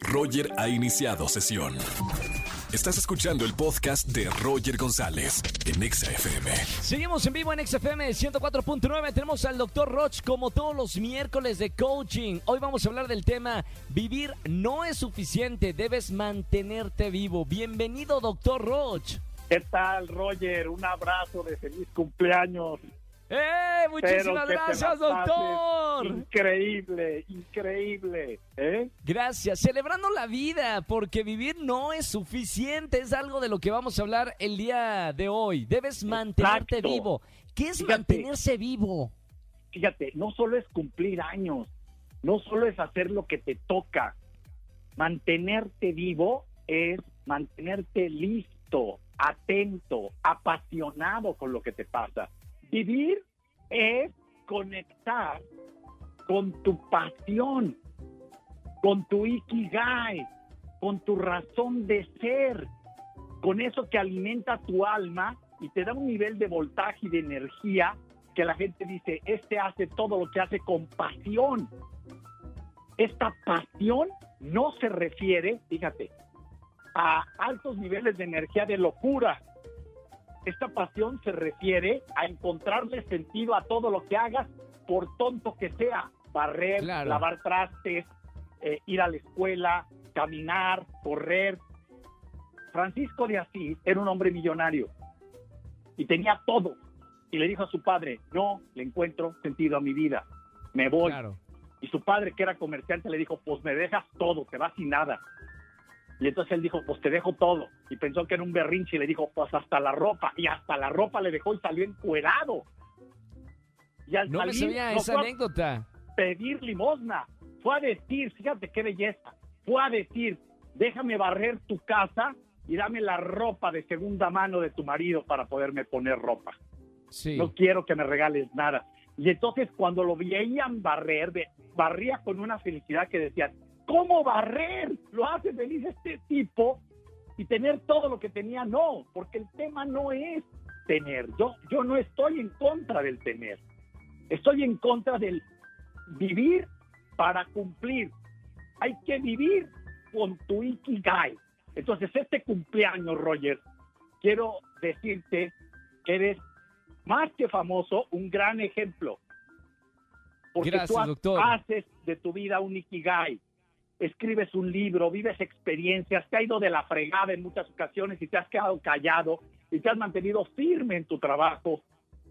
Roger ha iniciado sesión. Estás escuchando el podcast de Roger González en Exa FM. Seguimos en vivo en XFM 104.9. Tenemos al doctor Roch como todos los miércoles de coaching. Hoy vamos a hablar del tema Vivir no es suficiente, debes mantenerte vivo. Bienvenido, doctor Roch. ¿Qué tal, Roger? Un abrazo de feliz cumpleaños. ¡Eh! Muchísimas gracias, doctor. Increíble, increíble. ¿eh? Gracias. Celebrando la vida, porque vivir no es suficiente. Es algo de lo que vamos a hablar el día de hoy. Debes mantenerte Exacto. vivo. ¿Qué es Fíjate. mantenerse vivo? Fíjate, no solo es cumplir años, no solo es hacer lo que te toca. Mantenerte vivo es mantenerte listo, atento, apasionado con lo que te pasa. Vivir es conectar con tu pasión, con tu ikigai, con tu razón de ser, con eso que alimenta tu alma y te da un nivel de voltaje y de energía que la gente dice, este hace todo lo que hace con pasión. Esta pasión no se refiere, fíjate, a altos niveles de energía de locura. Esta pasión se refiere a encontrarle sentido a todo lo que hagas, por tonto que sea. Barrer, Claro. lavar trastes, eh, ir a la escuela, caminar, correr. Francisco de Asís era un hombre millonario y tenía todo. Y le dijo a su padre, no le encuentro sentido a mi vida, me voy. Claro. Y su padre, que era comerciante, le dijo, pues me dejas todo, te vas sin nada. Y entonces él dijo, pues te dejo todo. Y pensó que era un berrinche y le dijo, pues hasta la ropa. Y hasta la ropa le dejó y salió encuerado. Y al No me salir, sabía no esa anécdota. pedir limosna. Fue a decir, fíjate qué belleza, fue a decir, déjame barrer tu casa y dame la ropa de segunda mano de tu marido para poderme poner ropa. Sí. No quiero que me regales nada. Y entonces cuando lo veían barrer, barría con una felicidad que decían, ¿cómo barrer? Lo hace feliz este tipo y tener todo lo que tenía, no, porque el tema no es tener. Yo, yo no estoy en contra del tener. Estoy en contra del vivir para cumplir. Hay que vivir con tu ikigai. Entonces, este cumpleaños, Roger, quiero decirte que eres más que famoso, un gran ejemplo. Porque Gracias, tú doctor. haces de tu vida un ikigai. Escribes un libro, vives experiencias, te ha ido de la fregada en muchas ocasiones y te has quedado callado y te has mantenido firme en tu trabajo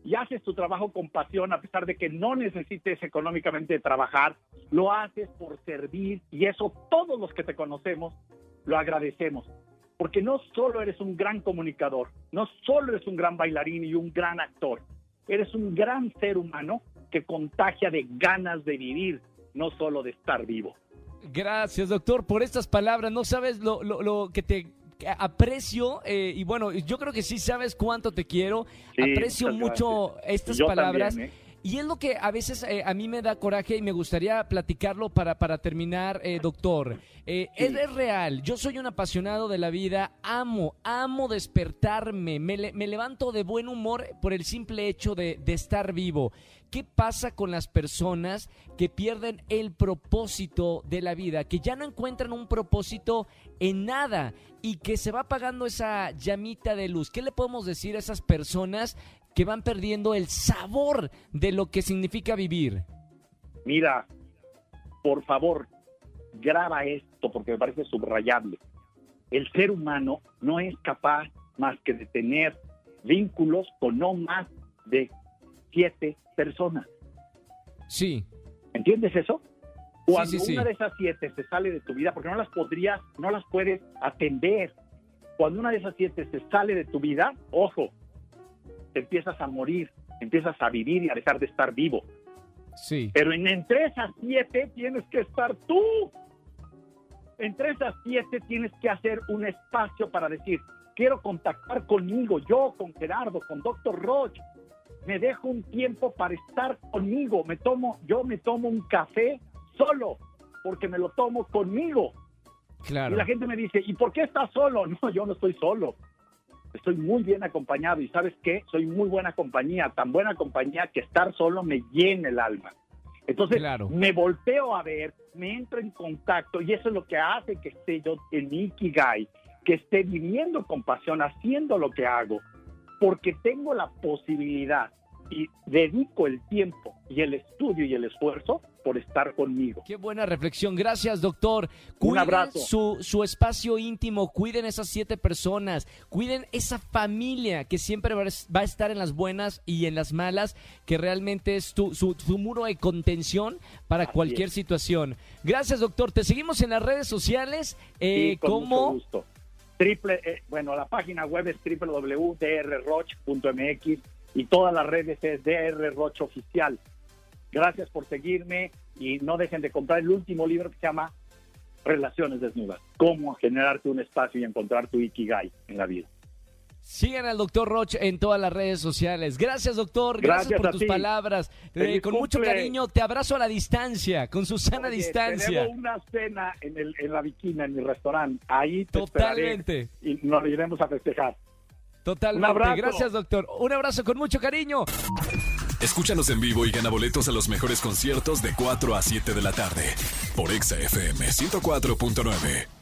y haces tu trabajo con pasión a pesar de que no necesites económicamente trabajar, lo haces por servir y eso todos los que te conocemos lo agradecemos. Porque no solo eres un gran comunicador, no solo eres un gran bailarín y un gran actor, eres un gran ser humano que contagia de ganas de vivir, no solo de estar vivo. Gracias, doctor, por estas palabras. No sabes lo, lo- lo que te aprecio eh, y bueno, yo creo que sí sabes cuánto te quiero. Sí, aprecio mucho estas Yo palabras. también, ¿eh? Y es lo que a veces eh, a mí me da coraje y me gustaría platicarlo para, para terminar, eh, doctor. Eh, Sí. es, es real, yo soy un apasionado de la vida, amo, amo despertarme, me, le- me levanto de buen humor por el simple hecho de, de estar vivo. ¿Qué pasa con las personas que pierden el propósito de la vida, que ya no encuentran un propósito en nada y que se va apagando esa llamita de luz? ¿Qué le podemos decir a esas personas que van perdiendo el sabor de lo que significa vivir? Mira, por favor, graba esto porque me parece subrayable. El ser humano no es capaz más que de tener vínculos con no más de siete personas. Sí, ¿Entiendes eso? Cuando sí, sí. una de esas siete se sale de tu vida, porque no las podrías, no las puedes atender. Cuando una de esas siete se sale de tu vida, ojo, te empiezas a morir, empiezas a vivir y a dejar de estar vivo. sí. Pero en entre esas siete tienes que estar tú. Entre esas siete tienes que hacer un espacio para decir, quiero contactar conmigo, yo, con Gerardo, con Doctor Roch. Me dejo un tiempo para estar conmigo. Me tomo, yo me tomo un café solo, porque me lo tomo conmigo. Claro. Y la gente me dice, ¿y por qué estás solo? No, yo no estoy solo. Estoy muy bien acompañado y sabes qué, soy muy buena compañía, tan buena compañía que estar solo me llena el alma. Entonces Claro. me volteo a ver, me entro en contacto y eso es lo que hace que esté yo en Ikigai, que esté viviendo con pasión, haciendo lo que hago, porque tengo la posibilidad y dedico el tiempo y el estudio y el esfuerzo por estar conmigo. Qué buena reflexión. Gracias, doctor. Un Cuiden abrazo. Su, su espacio íntimo, cuiden esas siete personas, cuiden esa familia que siempre va a estar en las buenas y en las malas, que realmente es tu, su, su muro de contención para Así cualquier es. situación. Gracias, doctor. Te seguimos en las redes sociales. Eh, Sí, con mucho como gusto. Triple, eh, bueno, la página web es www.drroch.mx y todas las redes es drroch oficial. Gracias por seguirme y no dejen de comprar el último libro que se llama Relaciones Desnudas. Cómo generarte un espacio y encontrar tu ikigai en la vida. sigan al doctor Roch en todas las redes sociales. Gracias, doctor. Gracias, Gracias por tus ti. palabras. Eh, con mucho cariño, te abrazo a la distancia, con Susana Oye, distancia. Tenemos una cena en, el, en la viquina, en mi restaurante. Ahí te esperaré Totalmente. y nos iremos a festejar. Totalmente. Un abrazo. Gracias, doctor. Un abrazo con mucho cariño. Escúchanos en vivo y gana boletos a los mejores conciertos de 4 a 7 de la tarde por Exa FM 104.9.